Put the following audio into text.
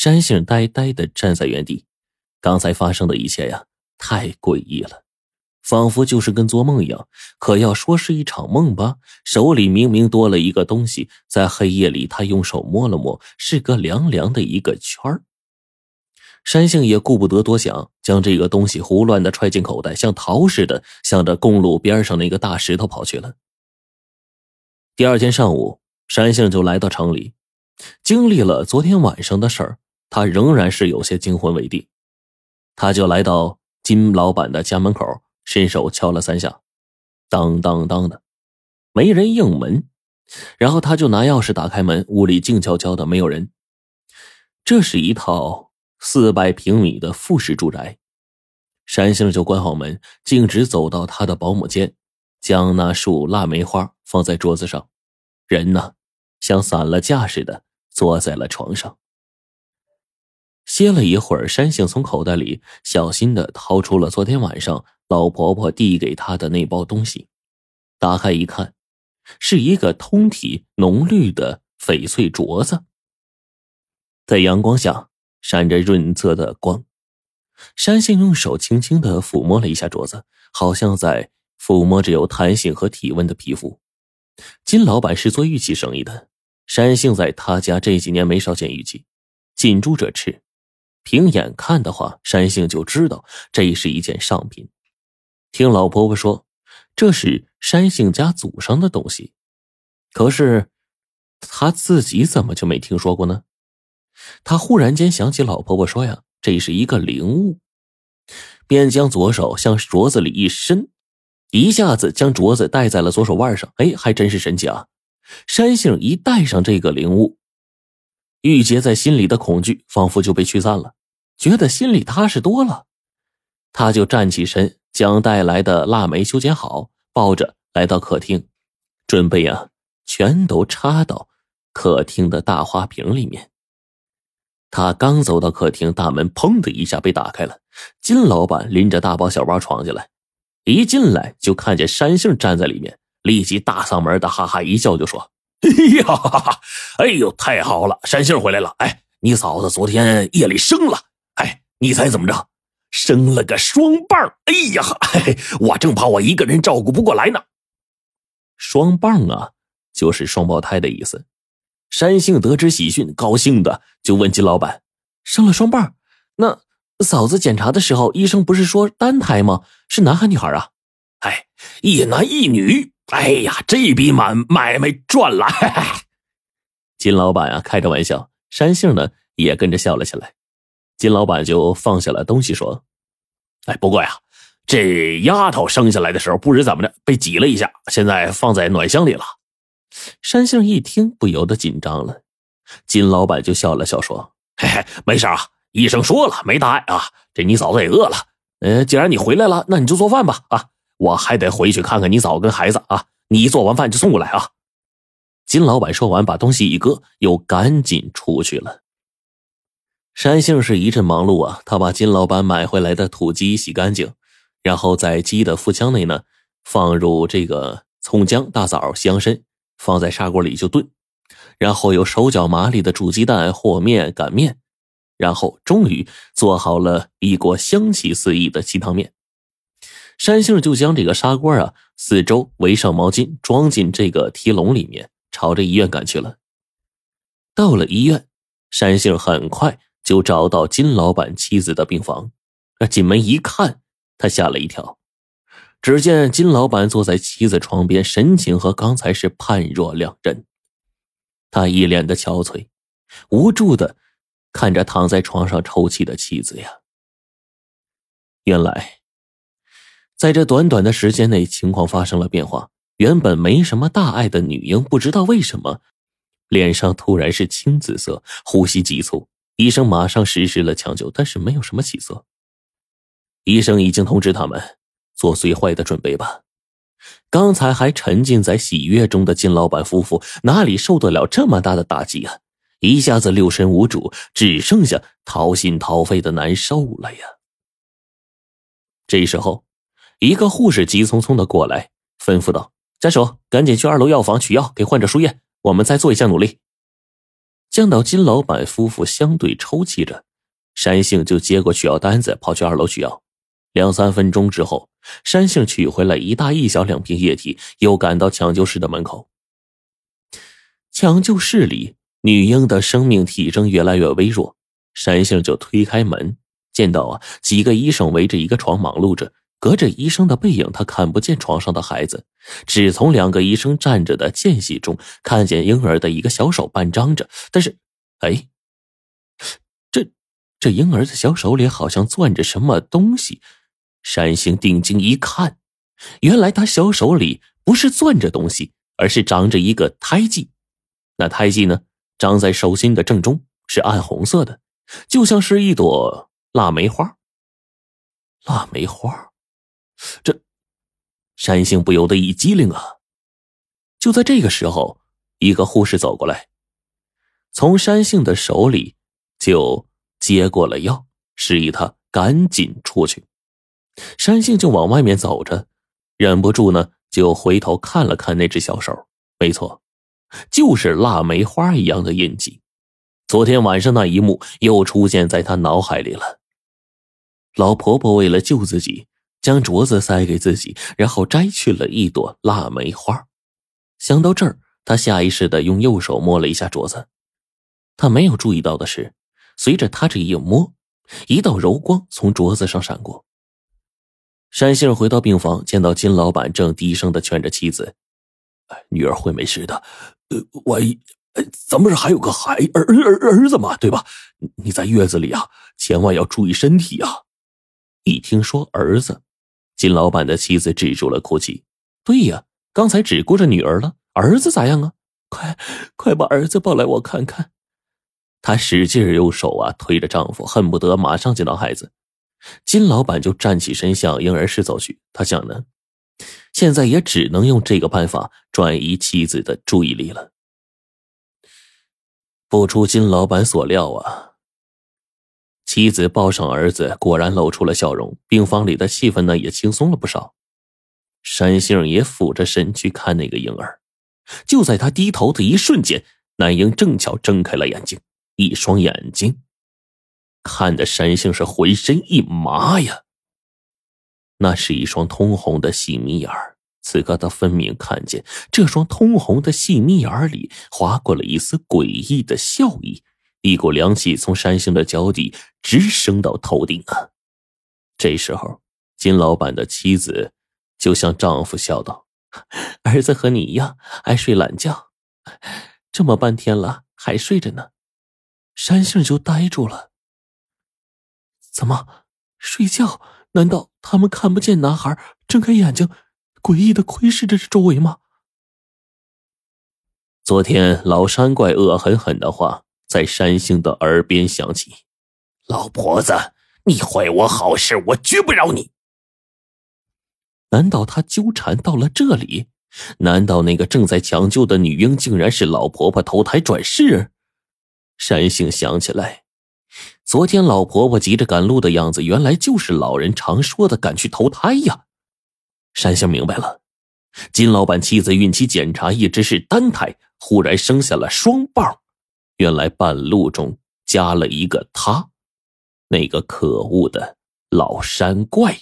山杏呆呆的站在原地，刚才发生的一切呀，太诡异了，仿佛就是跟做梦一样。可要说是一场梦吧，手里明明多了一个东西，在黑夜里，他用手摸了摸，是个凉凉的一个圈儿。山杏也顾不得多想，将这个东西胡乱的揣进口袋，像逃似的，向着公路边上那个大石头跑去了。第二天上午，山杏就来到城里，经历了昨天晚上的事儿，他仍然是有些惊魂未定。他就来到金老板的家门口，伸手敲了三下，当当当的，没人应门。然后他就拿钥匙打开门，屋里静悄悄的，没有人。这是一套。四百平米的复式住宅，山杏就关好门，径直走到他的保姆间，将那束腊梅花放在桌子上，人呢，像散了架似的坐在了床上。歇了一会儿，山杏从口袋里小心的掏出了昨天晚上老婆婆递给他的那包东西，打开一看，是一个通体浓绿的翡翠镯子，在阳光下。闪着润泽的光，山杏用手轻轻的抚摸了一下镯子，好像在抚摸着有弹性和体温的皮肤。金老板是做玉器生意的，山杏在他家这几年没少见玉器，近朱者赤，凭眼看的话，山杏就知道这是一件上品。听老婆婆说，这是山杏家祖上的东西，可是他自己怎么就没听说过呢？他忽然间想起老婆婆说呀，这是一个灵物，便将左手向镯子里一伸，一下子将镯子戴在了左手腕上。哎，还真是神奇啊！山杏一戴上这个灵物，郁结在心里的恐惧仿佛就被驱散了，觉得心里踏实多了。他就站起身，将带来的腊梅修剪好，抱着来到客厅，准备啊，全都插到客厅的大花瓶里面。他刚走到客厅，大门砰的一下被打开了。金老板拎着大包小包闯进来，一进来就看见山杏站在里面，立即大嗓门的哈哈一笑，就说：“ 哎呀，哎呦，太好了，山杏回来了！哎，你嫂子昨天夜里生了，你猜怎么着？生了个双棒！哎呀，我正怕我一个人照顾不过来呢。双棒啊，就是双胞胎的意思。”山杏得知喜讯，高兴的就问金老板：“生了双棒？那嫂子检查的时候，医生不是说单胎吗？是男孩女孩啊？”“哎，一男一女。”“哎呀，这笔买买卖赚了！”金老板啊，开着玩笑，山杏呢也跟着笑了起来。金老板就放下了东西，说：“哎，不过呀，这丫头生下来的时候不知怎么着被挤了一下，现在放在暖箱里了。”山杏一听，不由得紧张了。金老板就笑了笑说：“嘿嘿，没事啊，医生说了没大碍啊。这你嫂子也饿了，呃，既然你回来了，那你就做饭吧。啊，我还得回去看看你嫂子跟孩子啊。你做完饭就送过来啊。”金老板说完，把东西一搁，又赶紧出去了。山杏是一阵忙碌啊，他把金老板买回来的土鸡洗干净，然后在鸡的腹腔内呢，放入这个葱姜、大枣、西洋参。放在砂锅里就炖，然后有手脚麻利的煮鸡蛋、和面、擀面，然后终于做好了一锅香气四溢的鸡汤面。山杏就将这个砂锅啊四周围上毛巾，装进这个提笼里面，朝着医院赶去了。到了医院，山杏很快就找到金老板妻子的病房，那进门一看，他吓了一跳。只见金老板坐在妻子床边，神情和刚才是判若两人。他一脸的憔悴，无助的看着躺在床上抽泣的妻子呀。原来，在这短短的时间内，情况发生了变化。原本没什么大碍的女婴，不知道为什么，脸上突然是青紫色，呼吸急促。医生马上实施了抢救，但是没有什么起色。医生已经通知他们。做最坏的准备吧。刚才还沉浸在喜悦中的金老板夫妇哪里受得了这么大的打击啊？一下子六神无主，只剩下掏心掏肺的难受了呀。这时候，一个护士急匆匆的过来，吩咐道：“家属，赶紧去二楼药房取药，给患者输液。我们再做一下努力。”见到金老板夫妇相对抽泣着，山杏就接过取药单子，跑去二楼取药。两三分钟之后，山杏取回来一大一小两瓶液体，又赶到抢救室的门口。抢救室里，女婴的生命体征越来越微弱，山杏就推开门，见到啊几个医生围着一个床忙碌着，隔着医生的背影，他看不见床上的孩子，只从两个医生站着的间隙中看见婴儿的一个小手半张着，但是，哎，这这婴儿的小手里好像攥着什么东西。山星定睛一看，原来他小手里不是攥着东西，而是长着一个胎记。那胎记呢，长在手心的正中，是暗红色的，就像是一朵腊梅花。腊梅花，山杏不由得一激灵啊！就在这个时候，一个护士走过来，从山杏的手里就接过了药，示意他赶紧出去。山杏就往外面走着，忍不住呢，就回头看了看那只小手。没错，就是腊梅花一样的印记。昨天晚上那一幕又出现在他脑海里了。老婆婆为了救自己，将镯子塞给自己，然后摘去了一朵腊梅花。想到这儿，他下意识的用右手摸了一下镯子。他没有注意到的是，随着他这一摸，一道柔光从镯子上闪过。山杏回到病房，见到金老板正低声的劝着妻子：“女儿会没事的，呃，万一……咱们这还有个孩儿儿儿子嘛，对吧？你在月子里啊，千万要注意身体啊！”一听说儿子，金老板的妻子止住了哭泣。对呀，刚才只顾着女儿了，儿子咋样啊？快快把儿子抱来，我看看。她使劲用手啊推着丈夫，恨不得马上见到孩子。金老板就站起身向婴儿室走去。他想呢，现在也只能用这个办法转移妻子的注意力了。不出金老板所料啊，妻子抱上儿子，果然露出了笑容。病房里的气氛呢也轻松了不少。山杏也俯着身去看那个婴儿。就在他低头的一瞬间，男婴正巧睁开了眼睛，一双眼睛。看的山杏是浑身一麻呀。那是一双通红的细眯眼儿，此刻他分明看见这双通红的细眯眼儿里划过了一丝诡异的笑意，一股凉气从山杏的脚底直升到头顶啊！这时候，金老板的妻子就向丈夫笑道：“儿子和你一样爱睡懒觉，这么半天了还睡着呢。”山杏就呆住了。怎么睡觉？难道他们看不见男孩睁开眼睛，诡异的窥视着周围吗？昨天老山怪恶狠狠的话在山星的耳边响起：“老婆子，你坏我好事，我绝不饶你。”难道他纠缠到了这里？难道那个正在抢救的女婴竟然是老婆婆投胎转世？山杏想起来。昨天老婆婆急着赶路的样子，原来就是老人常说的赶去投胎呀。山杏明白了，金老板妻子孕期检查一直是单胎，忽然生下了双胞，原来半路中加了一个他，那个可恶的老山怪。